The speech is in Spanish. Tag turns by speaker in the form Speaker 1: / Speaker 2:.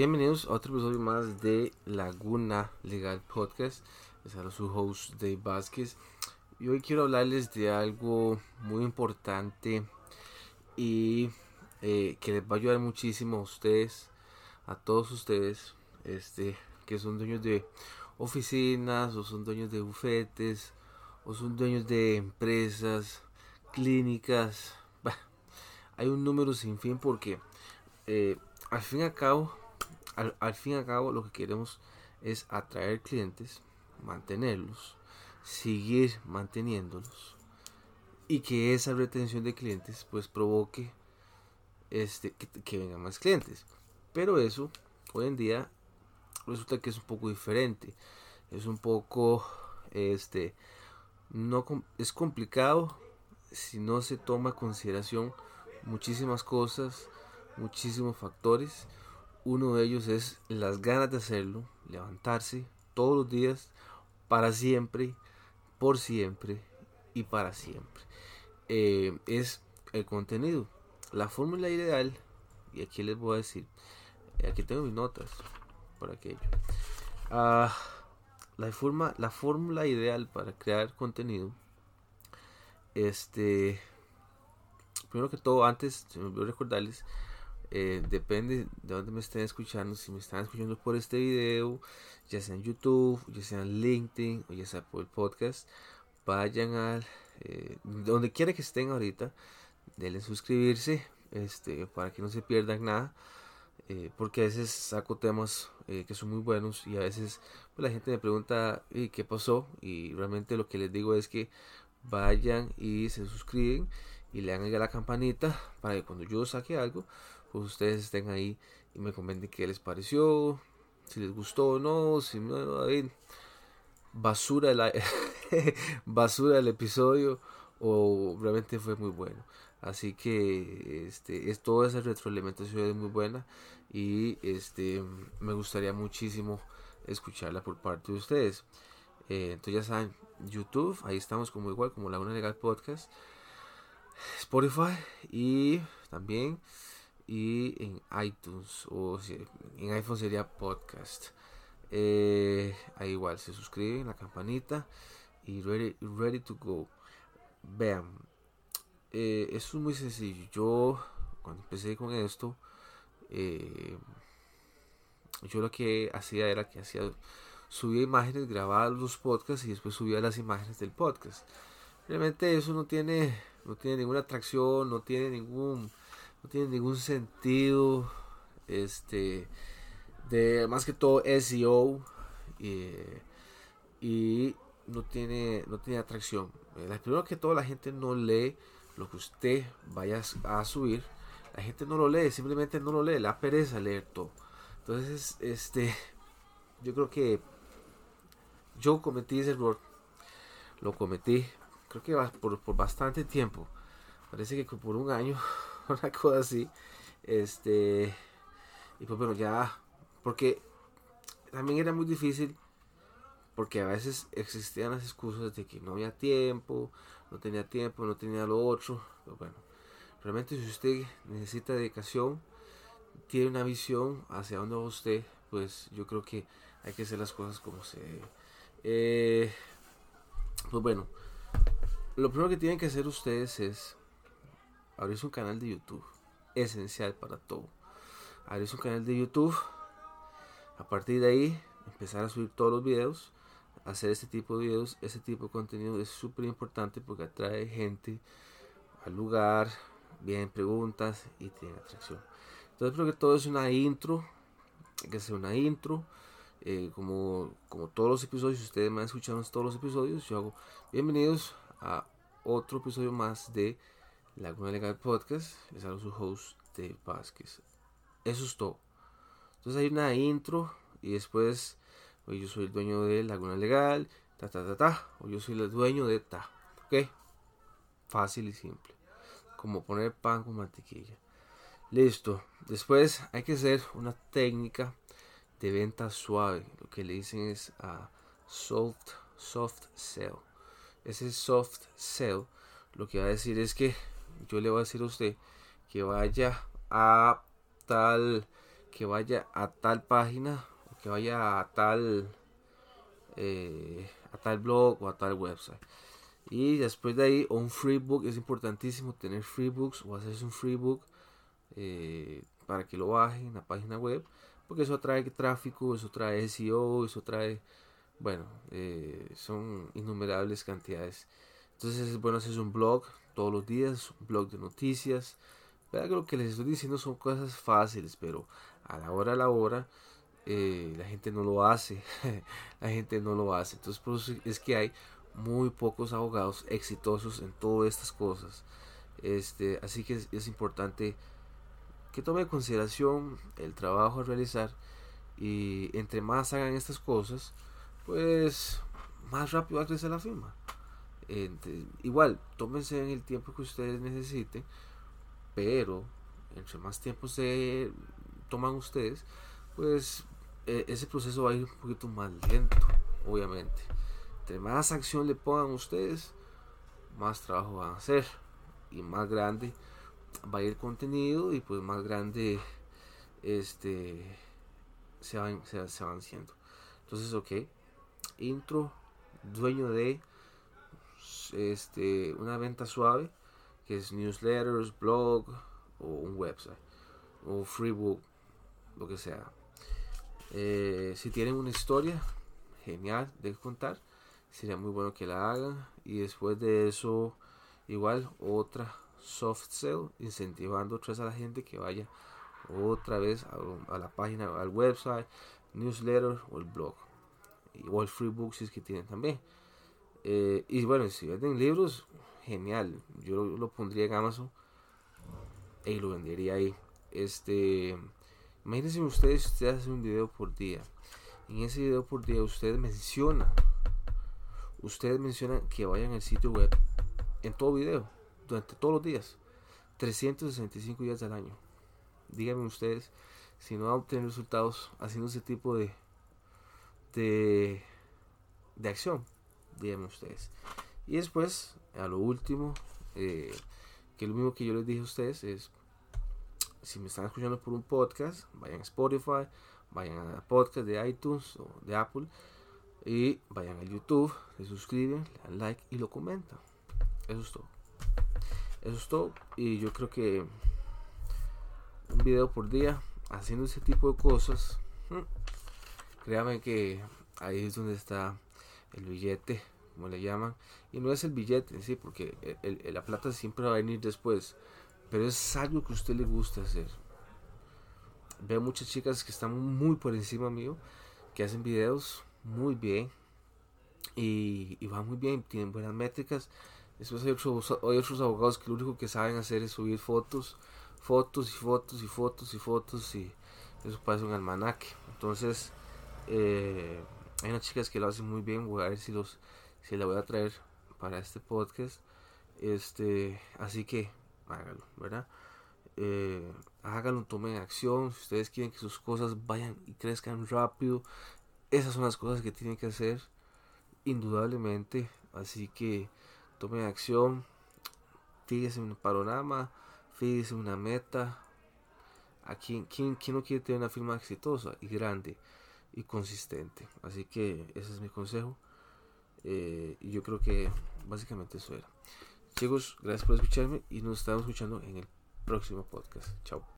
Speaker 1: Bienvenidos a otro episodio más de Laguna Legal Podcast. Les hablo su host Dave Vázquez. Y hoy quiero hablarles de algo muy importante y eh, que les va a ayudar muchísimo a ustedes, a todos ustedes, este, que son dueños de oficinas o son dueños de bufetes o son dueños de empresas, clínicas. hay un número sin fin porque eh, al fin y al cabo, al, fin y al cabo lo que queremos es atraer clientes, mantenerlos, seguir manteniéndolos y que esa retención de clientes pues provoque este que, vengan más clientes. Pero eso hoy en día resulta que es un poco diferente. Es un poco este no es complicado si no se toma en consideración muchísimas cosas, muchísimos factores. Uno de ellos es las ganas de hacerlo, levantarse todos los días, para siempre, por siempre y para siempre. Eh, es el contenido. La fórmula ideal, y aquí les voy a decir, eh, aquí tengo mis notas por aquello. Ah, la, la fórmula ideal para crear contenido, este, primero que todo, antes, me recordarles, eh, depende de dónde me estén escuchando. Si me están escuchando por este video, ya sea en YouTube, ya sea en LinkedIn o ya sea por el podcast, vayan al eh, donde quiera que estén ahorita, denle suscribirse este, para que no se pierdan nada. Eh, porque a veces saco temas que son muy buenos y a veces pues, la gente me pregunta ¿y qué pasó y realmente lo que les digo es que vayan y se suscriben y le hagan a la campanita para que cuando yo saque algo pues ustedes estén ahí y me comenten qué les pareció, si les gustó o no, si no, basura la basura el episodio o realmente fue muy bueno. Así que este es toda esa retroalimentación es muy buena y este me gustaría muchísimo escucharla por parte de ustedes. Eh, entonces ya saben, YouTube, ahí estamos como igual como Laguna Legal Podcast, Spotify y también y en iTunes o en iPhone sería podcast. Eh, ahí igual se suscriben, la campanita y ready, ready to go. Vean, eh, esto es muy sencillo. Yo cuando empecé con esto, eh, yo lo que hacía era que hacía subía imágenes, grababa los podcasts y después subía las imágenes del podcast. Realmente eso no tiene, no tiene ninguna atracción, no tiene ningún no tiene ningún sentido. Este, de más que todo SEO y no tiene, no tiene atracción. Eh, primero que todo, la gente no lee lo que usted vaya a subir. La gente no lo lee, simplemente no lo lee, la pereza leer todo. Entonces, este, yo creo que yo cometí ese error. Lo cometí, creo que por, por bastante tiempo. Parece que por un año una cosa así. Este, y pues bueno, ya, porque también era muy difícil, porque a veces existían las excusas de que no había tiempo, no tenía tiempo, no tenía lo otro. Pero bueno, realmente si usted necesita dedicación, tiene una visión hacia dónde va usted, pues yo creo que hay que hacer las cosas como se debe. Eh, pues bueno, lo primero que tienen que hacer ustedes es abrirse un canal de YouTube. Esencial para todo. Abrirse un canal de YouTube. A partir de ahí, empezar a subir todos los videos. Hacer este tipo de videos, este tipo de contenido es súper importante porque atrae gente al lugar, vienen preguntas y tiene atracción. Entonces creo que todo es una intro, hay que hacer una intro, eh, como, como todos los episodios, si ustedes me han escuchado todos los episodios, yo hago bienvenidos a otro episodio más de Laguna Legal Podcast. Les hablo su host de Vázquez. Eso es todo. Entonces hay una intro y después hoy yo soy el dueño de Laguna Legal, ta ta ta ta, o yo soy el dueño de ta. ¿Ok? Fácil y simple. Como poner pan con mantequilla. Listo. Después hay que hacer una técnica de venta suave. Lo que le dicen es a soft, soft sell. Ese soft sell lo que va a decir es que yo le voy a decir a usted que vaya a tal que vaya a tal página que vaya a tal eh, a tal blog o a tal website. Y después de ahí un freebook es importantísimo tener freebooks o hacerse un freebook eh, para que lo bajen en la página web porque eso trae tráfico eso trae SEO eso trae bueno eh, son innumerables cantidades. Entonces es bueno hacer un blog todos los días un blog de noticias. ¿verdad? que lo que les estoy diciendo son cosas fáciles pero a la hora a la hora eh, la gente no lo hace. La gente no lo hace. Entonces por eso es que hay muy pocos abogados exitosos en todas estas cosas. Este así que es, importante que tome en consideración el trabajo a realizar y entre más hagan estas cosas pues más rápido va a crecer la firma igual tómense en el tiempo que ustedes necesiten pero entre más tiempo se toman ustedes pues e, ese proceso va a ir un poquito más lento, obviamente. Entre más acción le pongan ustedes, más trabajo van a hacer y más grande va a ir contenido y pues más grande este se van, se, se van siendo. Entonces, ok, intro, dueño de este una venta suave que es newsletters, blog o un website o freebook, lo que sea eh, si tienen una historia genial de contar, sería muy bueno que la hagan. Y después de eso, igual otra soft sell, incentivando otra vez a la gente que vaya otra vez a, la página, al website, newsletter o el blog. El free si es que tienen también. Eh, y bueno, si venden libros, genial. Yo lo, lo pondría en Amazon y lo vendería ahí. Este Imagínense ustedes, usted hace un video por día. En ese video por día usted menciona, ustedes mencionan que vayan al sitio web en todo video, durante todos los días, 365 días al año. Díganme ustedes si no van a obtener resultados haciendo ese tipo de, de, de acción. Díganme ustedes. Y después, a lo último, eh, que lo mismo que yo les dije a ustedes es si me están escuchando por un podcast, vayan a Spotify, vayan a podcast de iTunes o de Apple y vayan a YouTube, se suscriben, le dan like y lo comentan. Eso es todo. Eso es todo. Y yo creo que un video por día haciendo ese tipo de cosas, créanme que ahí es donde está el billete, como le llaman. Y no es el billete, sí, porque la plata siempre va a venir después pero es algo que a usted le gusta hacer. Veo muchas chicas que están muy por encima mío, que hacen videos muy bien y, van muy bien, tienen buenas métricas. Después hay otros, hay otros abogados que lo único que saben hacer es subir fotos, fotos y fotos y fotos y fotos y eso parece un almanaque. Entonces, eh, hay unas chicas que lo hacen muy bien, voy a ver si los si la voy a traer para este podcast. Este, así que hágalo, ¿verdad? Eh, háganlo, tomen acción. Si ustedes quieren que sus cosas vayan y crezcan rápido, esas son las cosas que tienen que hacer, indudablemente. Así que tomen acción, fíjense un panorama, fíjense una meta. ¿A quién, quién, no quiere tener una firma exitosa y grande y consistente? Así que ese es mi consejo. Eh, y yo creo que básicamente eso era. Chicos, gracias por escucharme y nos estamos escuchando en el próximo podcast. Chao.